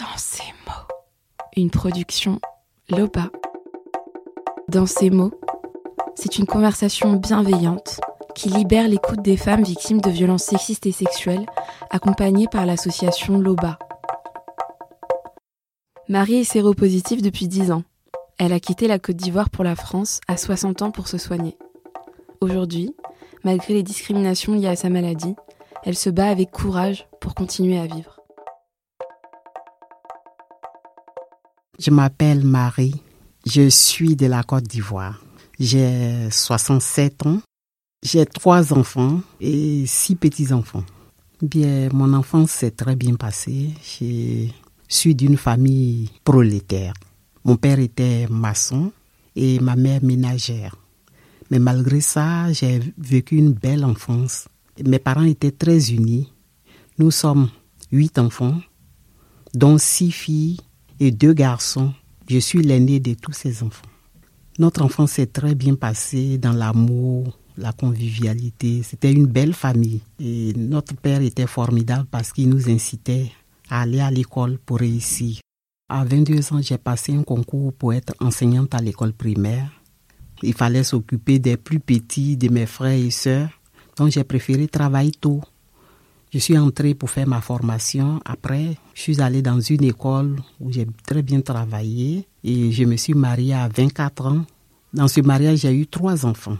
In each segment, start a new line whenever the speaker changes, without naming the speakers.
Dans ces mots. Une production Loba. Dans ces mots, c'est une conversation bienveillante qui libère l'écoute des femmes victimes de violences sexistes et sexuelles, accompagnée par l'association Loba. Marie est séropositive depuis 10 ans. Elle a quitté la Côte d'Ivoire pour la France à 60 ans pour se soigner. Aujourd'hui, malgré les discriminations liées à sa maladie, elle se bat avec courage pour continuer à vivre.
Je m'appelle Marie. Je suis de la Côte d'Ivoire. J'ai 67 ans. J'ai trois enfants et six petits-enfants. Bien, mon enfance s'est très bien passée. Je suis d'une famille prolétaire. Mon père était maçon et ma mère ménagère. Mais malgré ça, j'ai vécu une belle enfance. Mes parents étaient très unis. Nous sommes huit enfants, dont six filles et deux garçons. Je suis l'aîné de tous ces enfants. Notre enfance s'est très bien passée dans l'amour, la convivialité. C'était une belle famille. Et notre père était formidable parce qu'il nous incitait à aller à l'école pour réussir. À 22 ans, j'ai passé un concours pour être enseignante à l'école primaire. Il fallait s'occuper des plus petits, de mes frères et sœurs. Donc j'ai préféré travailler tôt je suis entrée pour faire ma formation. Après, je suis allée dans une école où j'ai très bien travaillé et je me suis mariée à 24 ans. Dans ce mariage, j'ai eu trois enfants.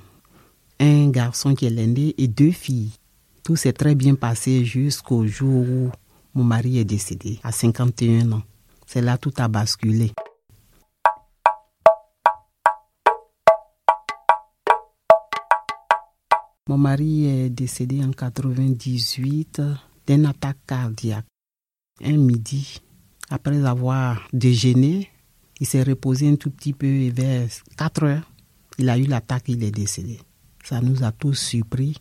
Un garçon qui est l'aîné et deux filles. Tout s'est très bien passé jusqu'au jour où mon mari est décédé à 51 ans. C'est là tout a basculé. Mon mari est décédé en 98 d'une attaque cardiaque. Un midi, après avoir déjeuné, il s'est reposé un tout petit peu et vers 4 heures, il a eu l'attaque, il est décédé. Ça nous a tous surpris,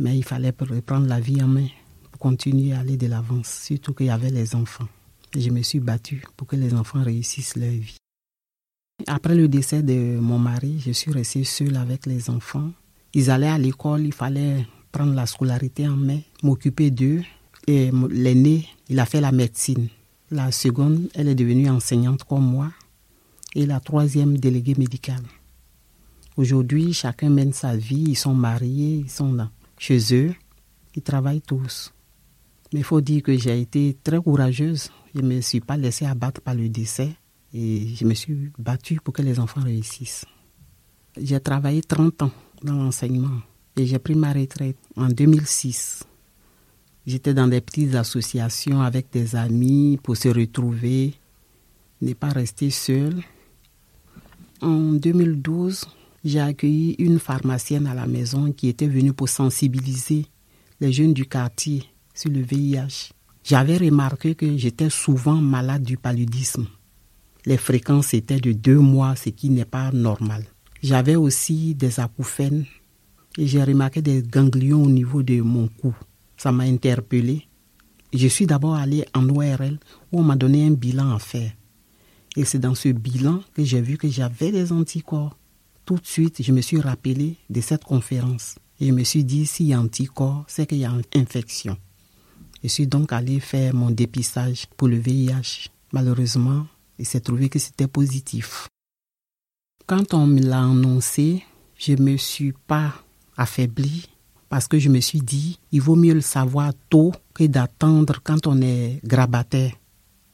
mais il fallait reprendre la vie en main pour continuer à aller de l'avant, surtout qu'il y avait les enfants. je me suis battue pour que les enfants réussissent leur vie. Après le décès de mon mari, je suis restée seule avec les enfants. Ils allaient à l'école, il fallait prendre la scolarité en main, m'occuper d'eux. Et l'aîné, il a fait la médecine. La seconde, elle est devenue enseignante comme moi. Et la troisième, déléguée médicale. Aujourd'hui, chacun mène sa vie, ils sont mariés, ils sont chez eux, ils travaillent tous. Mais il faut dire que j'ai été très courageuse. Je ne me suis pas laissée abattre par le décès et je me suis battue pour que les enfants réussissent. J'ai travaillé 30 ans dans l'enseignement. Et j'ai pris ma retraite en 2006. J'étais dans des petites associations avec des amis pour se retrouver, ne pas rester seul. En 2012, j'ai accueilli une pharmacienne à la maison qui était venue pour sensibiliser les jeunes du quartier sur le VIH. J'avais remarqué que j'étais souvent malade du paludisme. Les fréquences étaient de deux mois, ce qui n'est pas normal. J'avais aussi des acouphènes et j'ai remarqué des ganglions au niveau de mon cou. Ça m'a interpellé. Je suis d'abord allé en ORL où on m'a donné un bilan à faire. Et c'est dans ce bilan que j'ai vu que j'avais des anticorps. Tout de suite, je me suis rappelé de cette conférence. Et je me suis dit, s'il y a anticorps, c'est qu'il y a une infection. Je suis donc allé faire mon dépistage pour le VIH. Malheureusement, il s'est trouvé que c'était positif. Quand on me l'a annoncé, je ne me suis pas affaiblie parce que je me suis dit, il vaut mieux le savoir tôt que d'attendre quand on est grabataire.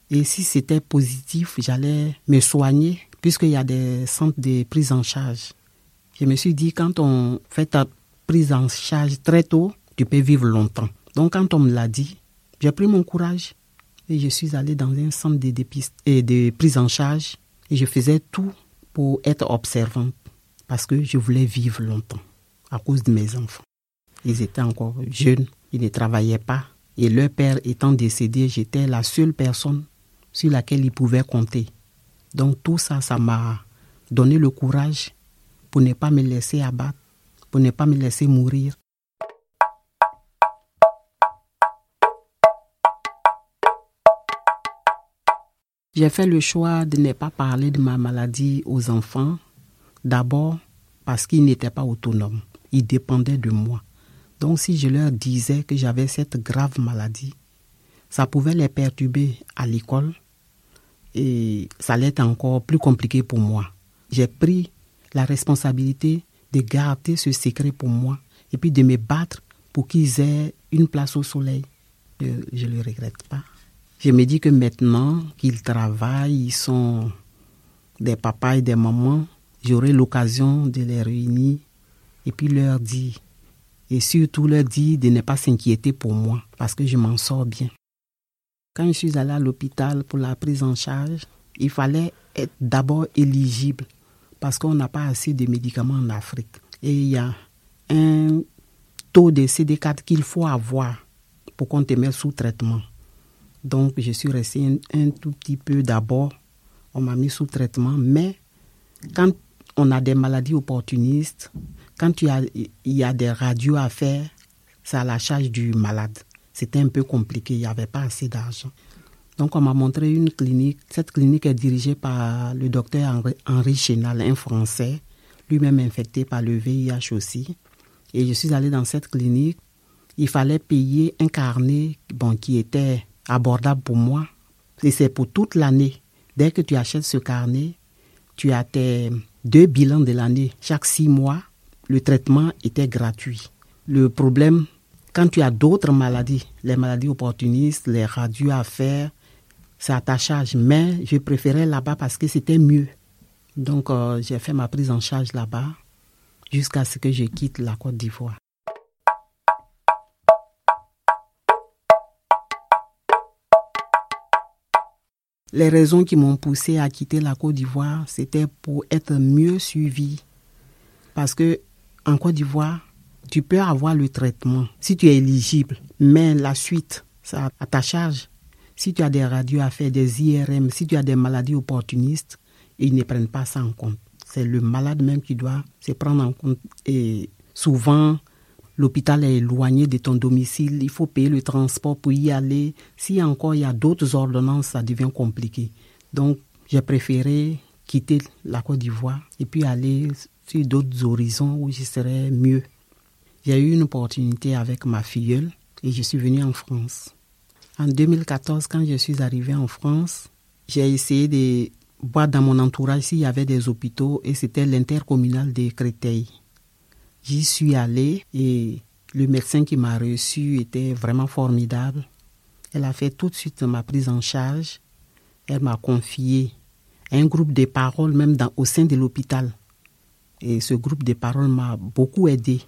Et si c'était positif, j'allais me soigner puisqu'il y a des centres de prise en charge. Je me suis dit, quand on fait ta prise en charge très tôt, tu peux vivre longtemps. Donc quand on me l'a dit, j'ai pris mon courage et je suis allée dans un centre de, et de prise en charge et je faisais tout pour être observante parce que je voulais vivre longtemps à cause de mes enfants. Ils étaient encore jeunes, ils ne travaillaient pas et leur père étant décédé, j'étais la seule personne sur laquelle ils pouvaient compter. Donc tout ça, ça m'a donné le courage pour ne pas me laisser abattre, pour ne pas me laisser mourir. J'ai fait le choix de ne pas parler de ma maladie aux enfants, d'abord parce qu'ils n'étaient pas autonomes, ils dépendaient de moi. Donc si je leur disais que j'avais cette grave maladie, ça pouvait les perturber à l'école et ça allait encore plus compliqué pour moi. J'ai pris la responsabilité de garder ce secret pour moi et puis de me battre pour qu'ils aient une place au soleil. Je ne le regrette pas. Je me dis que maintenant qu'ils travaillent, ils sont des papas et des mamans, j'aurai l'occasion de les réunir et puis leur dire, et surtout leur dire de ne pas s'inquiéter pour moi, parce que je m'en sors bien. Quand je suis allé à l'hôpital pour la prise en charge, il fallait être d'abord éligible, parce qu'on n'a pas assez de médicaments en Afrique. Et il y a un taux de CD4 qu'il faut avoir pour qu'on te mette sous traitement. Donc, je suis resté un, tout petit peu d'abord. On m'a mis sous traitement. Mais quand on a des maladies opportunistes, quand il y a des radios à faire, c'est à la charge du malade. C'était un peu compliqué, il n'y avait pas assez d'argent. Donc on m'a montré une clinique. Cette clinique est dirigée par le docteur Henri Chénal, un Français, lui-même infecté par le VIH aussi. Et je suis allé dans cette clinique. Il fallait payer un carnet bon, qui était abordable pour moi. Et c'est pour toute l'année. Dès que tu achètes ce carnet, tu as tes deux bilans de l'année. Chaque six mois, le traitement était gratuit. Le problème, quand tu as d'autres maladies, les maladies opportunistes, les radios à faire, c'est à ta charge. Mais je préférais là-bas parce que c'était mieux. Donc, euh, j'ai fait ma prise en charge là-bas jusqu'à ce que je quitte la Côte d'Ivoire. Les raisons qui m'ont poussé à quitter la Côte d'Ivoire, c'était pour être mieux suivi. Parce que en Côte d'Ivoire, tu peux avoir le traitement si tu es éligible, mais la suite, c'est à ta charge. Si tu as des radios à faire, des IRM, si tu as des maladies opportunistes, ils ne prennent pas ça en compte. C'est le malade même qui doit se prendre en compte. Et souvent, l'hôpital est éloigné de ton domicile, il faut payer le transport pour y aller. Si encore il y a d'autres ordonnances, ça devient compliqué. Donc, j'ai préféré quitter la Côte d'Ivoire et puis aller sur d'autres horizons où je serais mieux. J'ai eu une opportunité avec ma filleule et je suis venu en France. En 2014, quand je suis arrivé en France, j'ai essayé de voir dans mon entourage s'il y avait des hôpitaux et c'était l'intercommunal de Créteil. J'y suis allé et le médecin qui m'a reçu était vraiment formidable. Elle a fait tout de suite ma prise en charge. Elle m'a confié un groupe de paroles même au sein de l'hôpital. Et ce groupe de paroles m'a beaucoup aidé.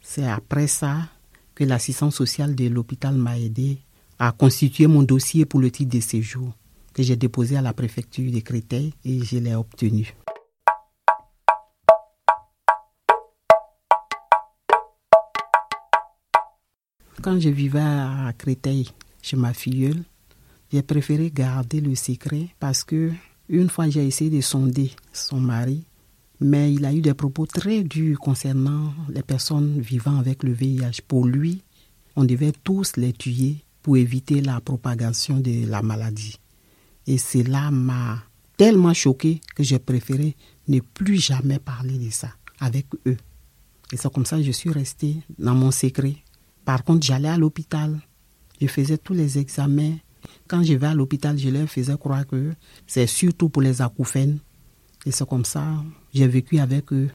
C'est après ça que l'assistance sociale de l'hôpital m'a aidé à constituer mon dossier pour le titre de séjour que j'ai déposé à la préfecture de Créteil et je l'ai obtenu. Quand je vivais à Créteil chez ma filleule, j'ai préféré garder le secret parce que une fois j'ai essayé de sonder son mari, mais il a eu des propos très durs concernant les personnes vivant avec le VIH. Pour lui, on devait tous les tuer pour éviter la propagation de la maladie. Et cela m'a tellement choqué que j'ai préféré ne plus jamais parler de ça avec eux. Et c'est comme ça que je suis restée dans mon secret. Par contre, j'allais à l'hôpital. Je faisais tous les examens. Quand je vais à l'hôpital, je leur faisais croire que c'est surtout pour les acouphènes. Et c'est comme ça, j'ai vécu avec eux.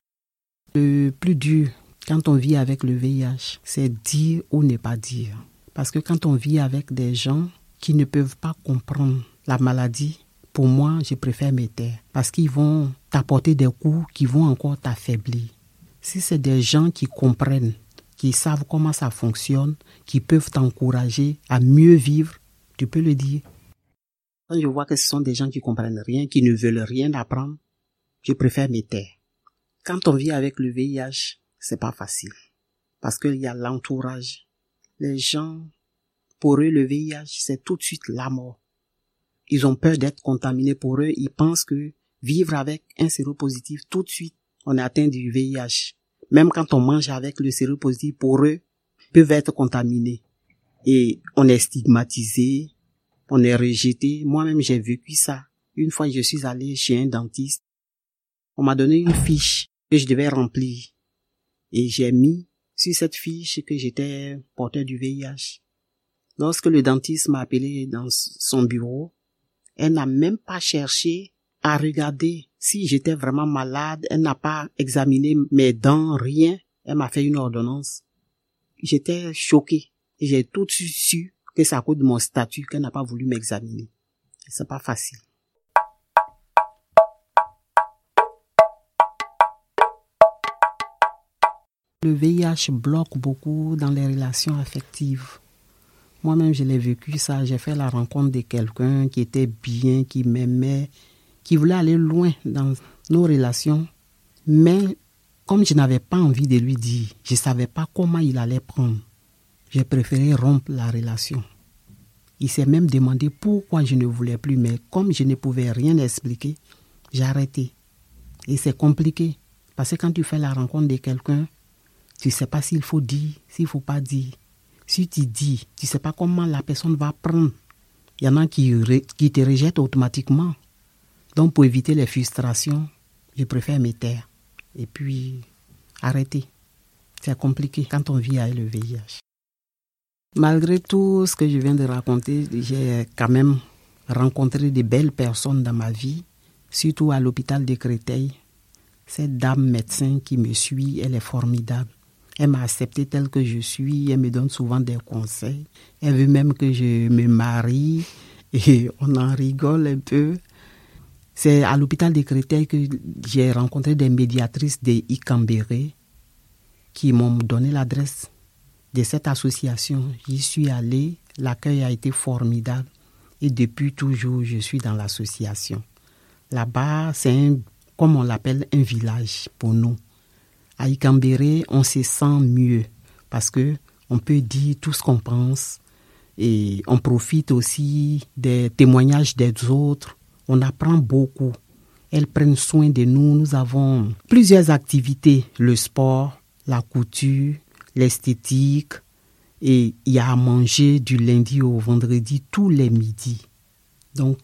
Le plus dur quand on vit avec le VIH, c'est dire ou ne pas dire. Parce que quand on vit avec des gens qui ne peuvent pas comprendre la maladie, pour moi, je préfère me taire. Parce qu'ils vont t'apporter des coups qui vont encore t'affaiblir. Si c'est des gens qui comprennent, qui savent comment ça fonctionne, qui peuvent t'encourager à mieux vivre, tu peux le dire. Quand je vois que ce sont des gens qui comprennent rien, qui ne veulent rien apprendre, je préfère me. Quand on vit avec le VIH, c'est pas facile. Parce qu'il y a l'entourage. Les gens, pour eux, le VIH, c'est tout de suite la mort. Ils ont peur d'être contaminés pour eux. Ils pensent que vivre avec un séropositif, tout de suite, on est atteint du VIH. Même quand on mange avec le séropositif, pour eux, peuvent être contaminés. Et on est stigmatisé, on est rejeté. Moi-même, j'ai vécu ça. Une fois, je suis allé chez un dentiste. On m'a donné une fiche que je devais remplir. Et j'ai mis sur cette fiche que j'étais porteur du VIH. Lorsque le dentiste m'a appelé dans son bureau, elle n'a même pas cherché à regarder si j'étais vraiment malade. Elle n'a pas examiné mes dents, rien. Elle m'a fait une ordonnance. J'étais choquée. J'ai tout de suite su que c'est à cause de mon statut qu'elle n'a pas voulu m'examiner. C'est pas facile. Le VIH bloque beaucoup dans les relations affectives. Moi-même, je l'ai vécu ça. J'ai fait la rencontre de quelqu'un qui était bien, qui m'aimait, qui voulait aller loin dans nos relations. Mais comme je n'avais pas envie de lui dire, je ne savais pas comment il allait prendre. J'ai préféré rompre la relation. Il s'est même demandé pourquoi je ne voulais plus, mais comme je ne pouvais rien expliquer, j'ai arrêté. Et c'est compliqué, parce que quand tu fais la rencontre de quelqu'un, tu ne sais pas s'il faut dire, s'il ne faut pas dire. Si tu dis, tu ne sais pas comment la personne va prendre. Il y en a qui, qui te rejettent automatiquement. Donc pour éviter les frustrations, je préfère me taire. Et puis arrêter. C'est compliqué quand on vit avec le VIH. Malgré tout ce que je viens de raconter, j'ai quand même rencontré de belles personnes dans ma vie, surtout à l'hôpital de Créteil. Cette dame médecin qui me suit, elle est formidable. Elle m'a accepté telle que je suis. Elle me donne souvent des conseils. Elle veut même que je me marie. Et on en rigole un peu. C'est à l'hôpital des Créteil que j'ai rencontré des médiatrices de Icambéré qui m'ont donné l'adresse de cette association. J'y suis allé. L'accueil a été formidable. Et depuis toujours, je suis dans l'association. Là-bas, c'est comme on l'appelle, un village pour nous à Ikambéré, on se sent mieux parce que on peut dire tout ce qu'on pense et on profite aussi des témoignages des autres. On apprend beaucoup. Elles prennent soin de nous. Nous avons plusieurs activités le sport, la couture, l'esthétique et il y a à manger du lundi au vendredi tous les midis. Donc,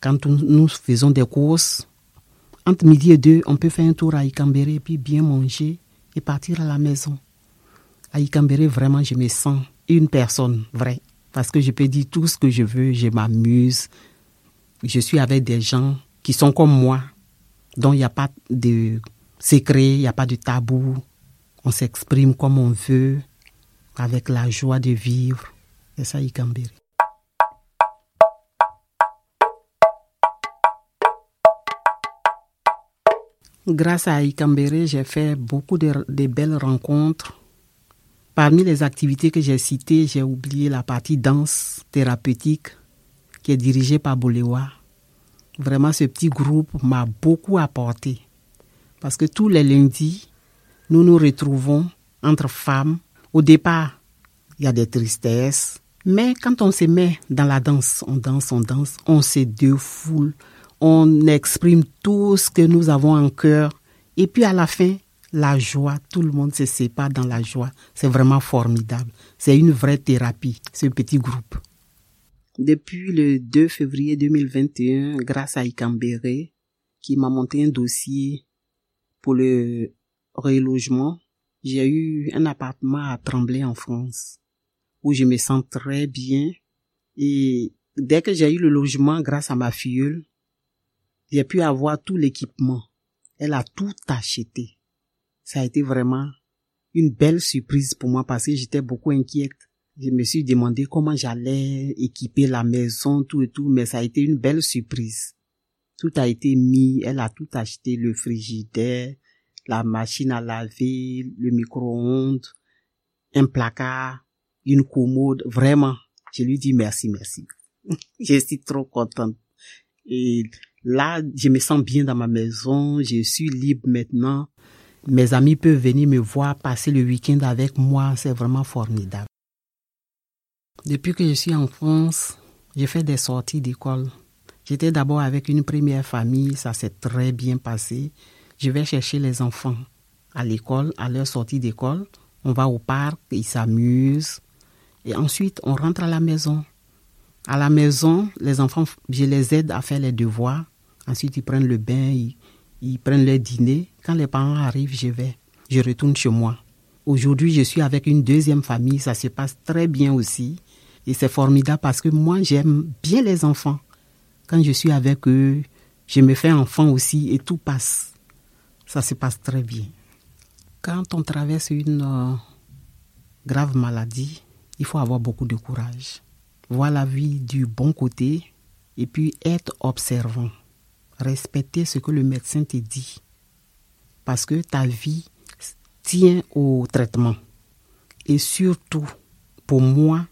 quand nous faisons des courses, entre midi et deux, on peut faire un tour à Ikambéré, puis bien manger et partir à la maison. À Ikambéré, vraiment, je me sens une personne vraie. Parce que je peux dire tout ce que je veux, je m'amuse. Je suis avec des gens qui sont comme moi, dont il n'y a pas de secret, il n'y a pas de tabou. On s'exprime comme on veut, avec la joie de vivre. C'est ça, Ikambéré. Grâce à Ikambere, j'ai fait beaucoup de, belles rencontres. Parmi les activités que j'ai citées, j'ai oublié la partie danse thérapeutique qui est dirigée par Bolewa. Vraiment, ce petit groupe m'a beaucoup apporté. Parce que tous les lundis, nous nous retrouvons entre femmes. Au départ, il y a des tristesses. Mais quand on se met dans la danse, on danse, on danse, on se défoule, on exprime tout ce que nous avons en cœur. Et puis à la fin, la joie, tout le monde se sépare dans la joie. C'est vraiment formidable. C'est une vraie thérapie, ce petit groupe. Depuis le 2 février 2021, grâce à Ikambere, qui m'a monté un dossier pour le relogement, j'ai eu un appartement à Tremblay en France, où je me sens très bien. Et dès que j'ai eu le logement grâce à ma filleule, j'ai pu avoir tout l'équipement. Elle a tout acheté. Ça a été vraiment une belle surprise pour moi parce que j'étais beaucoup inquiète. Je me suis demandé comment j'allais équiper la maison, tout et tout, mais ça a été une belle surprise. Tout a été mis, elle a tout acheté, le frigidaire, la machine à laver, le micro-ondes, un placard, une commode, vraiment. Je lui dis merci, merci. je suis trop contente. Et Là, je me sens bien dans ma maison, je suis libre maintenant. Mes amis peuvent venir me voir, passer le week-end avec moi, c'est vraiment formidable. Depuis que je suis en France, j'ai fait des sorties d'école. J'étais d'abord avec une première famille, ça s'est très bien passé. Je vais chercher les enfants à l'école, à leur sortie d'école. On va au parc, ils s'amusent. Et ensuite, on rentre à la maison. À la maison, les enfants, je les aide à faire les devoirs. Ensuite, ils prennent le bain, ils, prennent leur dîner. Quand les parents arrivent, je vais. Je retourne chez moi. Aujourd'hui, je suis avec une deuxième famille. Ça se passe très bien aussi. Et c'est formidable parce que moi, j'aime bien les enfants. Quand je suis avec eux, je me fais enfant aussi et tout passe. Ça se passe très bien. Quand on traverse une euh, grave maladie, il faut avoir beaucoup de courage. Voir la vie du bon côté et puis être observant. Respecter ce que le médecin te dit. Parce que ta vie tient au traitement. Et surtout, pour moi,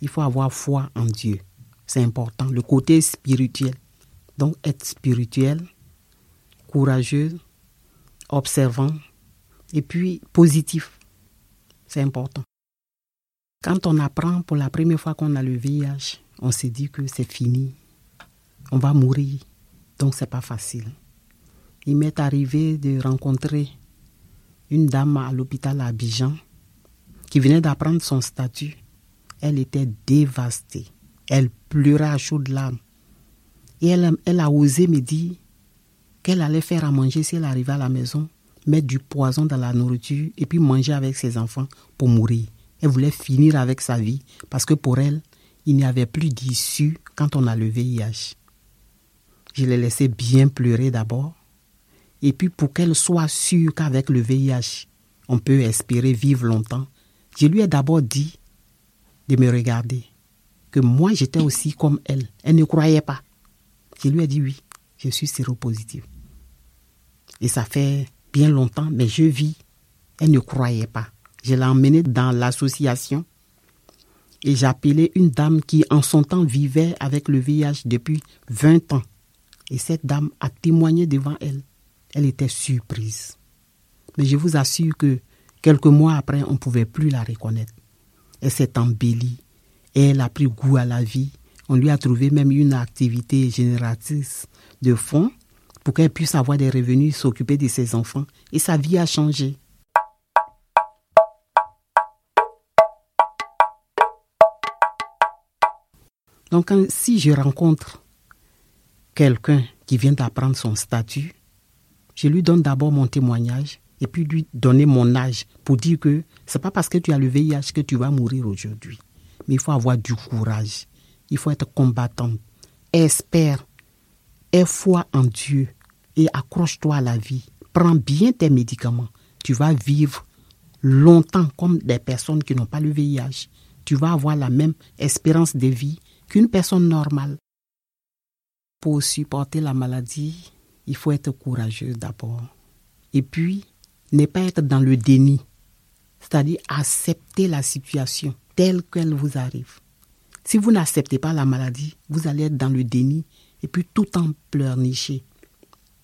il faut avoir foi en Dieu. C'est important. Le côté spirituel. Donc, être spirituel, courageux, observant et puis positif. C'est important. Quand on apprend pour la première fois qu'on a le VIH, on se dit que c'est fini. On va mourir. Donc, c'est pas facile. Il m'est arrivé de rencontrer une dame à l'hôpital à Abidjan qui venait d'apprendre son statut. Elle était dévastée. Elle pleurait à chaudes larmes. Et elle, elle a osé me dire qu'elle allait faire à manger si elle arrivait à la maison, mettre du poison dans la nourriture et puis manger avec ses enfants pour mourir. Elle voulait finir avec sa vie parce que pour elle, il n'y avait plus d'issue quand on a le VIH. Je l'ai laissé bien pleurer d'abord. Et puis pour qu'elle soit sûre qu'avec le VIH, on peut espérer vivre longtemps, je lui ai d'abord dit de me regarder, que moi j'étais aussi comme elle. Elle ne croyait pas. Je lui ai dit oui, je suis séropositive. Et ça fait bien longtemps, mais je vis. Elle ne croyait pas. Je l'ai emmenée dans l'association et j'ai appelé une dame qui en son temps vivait avec le VIH depuis 20 ans. Et cette dame a témoigné devant elle. Elle était surprise. Mais je vous assure que quelques mois après, on ne pouvait plus la reconnaître. Elle s'est embellie et elle a pris goût à la vie on lui a trouvé même une activité génératrice de fonds pour qu'elle puisse avoir des revenus, s'occuper de ses enfants. Et sa vie a changé. Donc, si je rencontre quelqu'un qui vient d'apprendre son statut, je lui donne d'abord mon témoignage et puis lui donner mon âge pour dire que c'est pas parce que tu as le VIH que tu vas mourir aujourd'hui. Mais il faut avoir du courage il faut être combattant. Espère, aie foi en Dieu et accroche-toi à la vie. Prends bien tes médicaments. Tu vas vivre longtemps comme des personnes qui n'ont pas le VIH. Tu vas avoir la même espérance de vie qu'une personne normale. Pour supporter la maladie, il faut être courageux d'abord. Et puis, ne pas être dans le déni, c'est-à-dire accepter la situation telle qu'elle vous arrive. Si vous n'acceptez pas la maladie, vous allez être dans le déni et puis tout en pleurnicher.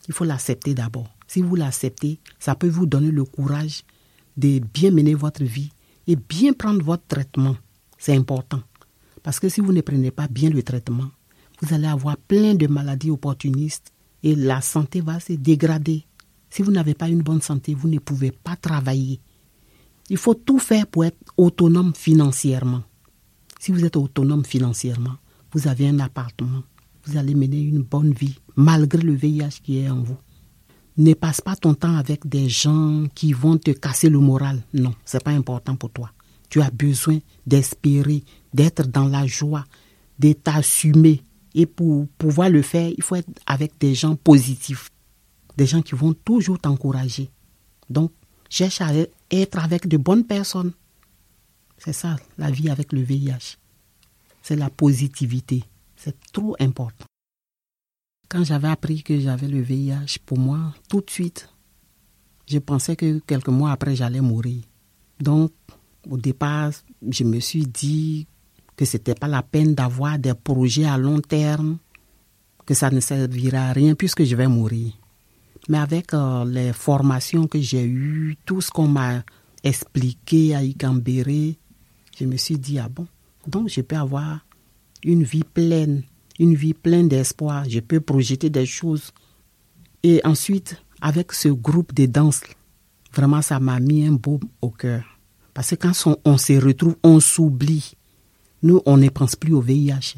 Il faut l'accepter d'abord. Si vous l'acceptez, ça peut vous donner le courage de bien mener votre vie et bien prendre votre traitement. C'est important. Parce que si vous ne prenez pas bien le traitement, vous allez avoir plein de maladies opportunistes et la santé va se dégrader. Si vous n'avez pas une bonne santé, vous ne pouvez pas travailler. Il faut tout faire pour être autonome financièrement. Si vous êtes autonome financièrement, vous avez un appartement, vous allez mener une bonne vie malgré le VIH qui est en vous. Ne passe pas ton temps avec des gens qui vont te casser le moral. Non, c'est pas important pour toi. Tu as besoin d'espérer, d'être dans la joie, de t'assumer. Et pour pouvoir le faire, il faut être avec des gens positifs, des gens qui vont toujours t'encourager. Donc, cherche à être avec de bonnes personnes. C'est ça, la vie avec le VIH. C'est la positivité. C'est trop important. Quand j'avais appris que j'avais le VIH, pour moi, tout de suite, je pensais que quelques mois après, j'allais mourir. Donc, au départ, je me suis dit que ce n'était pas la peine d'avoir des projets à long terme, que ça ne servirait à rien puisque je vais mourir. Mais avec euh, les formations que j'ai eues, tout ce qu'on m'a expliqué à Icambéré, je me suis dit, ah bon, donc je peux avoir une vie pleine, une vie pleine d'espoir, je peux projeter des choses. Et ensuite, avec ce groupe de danse, vraiment ça m'a mis un baume au cœur. Parce que quand on, se retrouve, on s'oublie. Nous, on ne pense plus au VIH.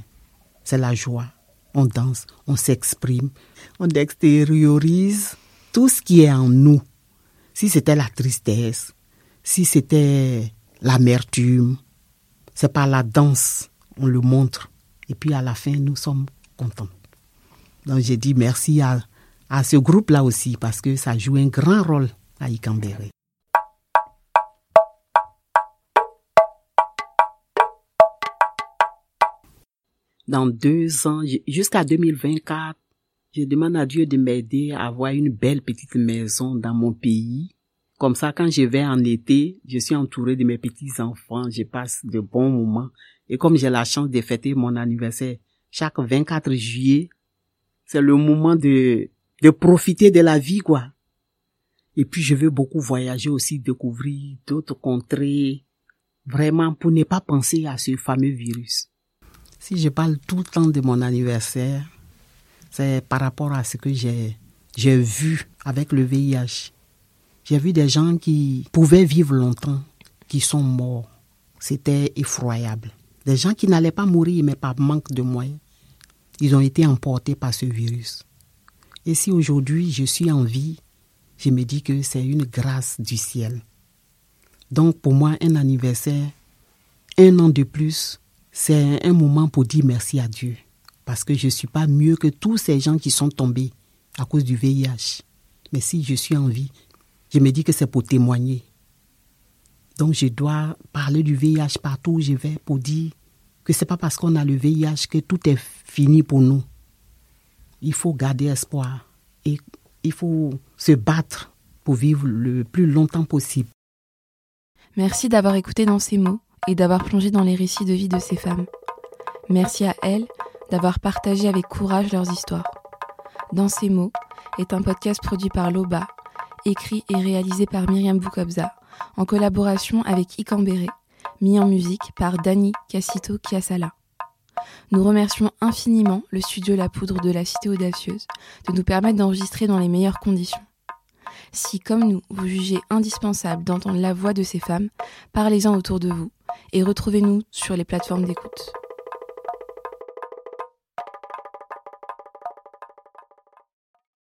C'est la joie. On danse, on s'exprime, on extériorise tout ce qui est en nous. Si c'était la tristesse, si c'était l'amertume, c'est par la danse on le montre. Et puis à la fin, nous sommes contents. Donc j'ai dit merci à, à ce groupe-là aussi parce que ça joue un grand rôle à Icambéré. Dans deux ans, jusqu'à 2024, je demande à Dieu de m'aider à avoir une belle petite maison dans mon pays. Comme ça, quand je vais en été, je suis entouré de mes petits-enfants, je passe de bons moments. Et comme j'ai la chance de fêter mon anniversaire chaque 24 juillet, c'est le moment de, de profiter de la vie, quoi. Et puis, je veux beaucoup voyager aussi, découvrir d'autres contrées, vraiment pour ne pas penser à ce fameux virus. Si je parle tout le temps de mon anniversaire, c'est par rapport à ce que j'ai, vu avec le VIH. J'ai vu des gens qui pouvaient vivre longtemps, qui sont morts. C'était effroyable. Des gens qui n'allaient pas mourir, mais par manque de moyens. Ils ont été emportés par ce virus. Et si aujourd'hui je suis en vie, je me dis que c'est une grâce du ciel. Donc pour moi, un anniversaire, un an de plus, c'est un moment pour dire merci à Dieu parce que je ne suis pas mieux que tous ces gens qui sont tombés à cause du VIH. Mais si je suis en vie, je me dis que c'est pour témoigner. Donc je dois parler du VIH partout où je vais pour dire que ce n'est pas parce qu'on a le VIH que tout est fini pour nous. Il faut garder espoir et il faut se battre pour vivre le plus longtemps possible.
Merci d'avoir écouté dans ces mots et d'avoir plongé dans les récits de vie de ces femmes. Merci à elles d'avoir partagé avec courage leurs histoires. Dans ces mots est un podcast produit par Loba, écrit et réalisé par Myriam Boukobza, en collaboration avec Ikambere, mis en musique par Dani Cassito Kiasala. Nous remercions infiniment le studio La Poudre de la Cité Audacieuse de nous permettre d'enregistrer dans les meilleures conditions. Si, comme nous, vous jugez indispensable d'entendre la voix de ces femmes, parlez-en autour de vous et retrouvez-nous sur les plateformes d'écoute.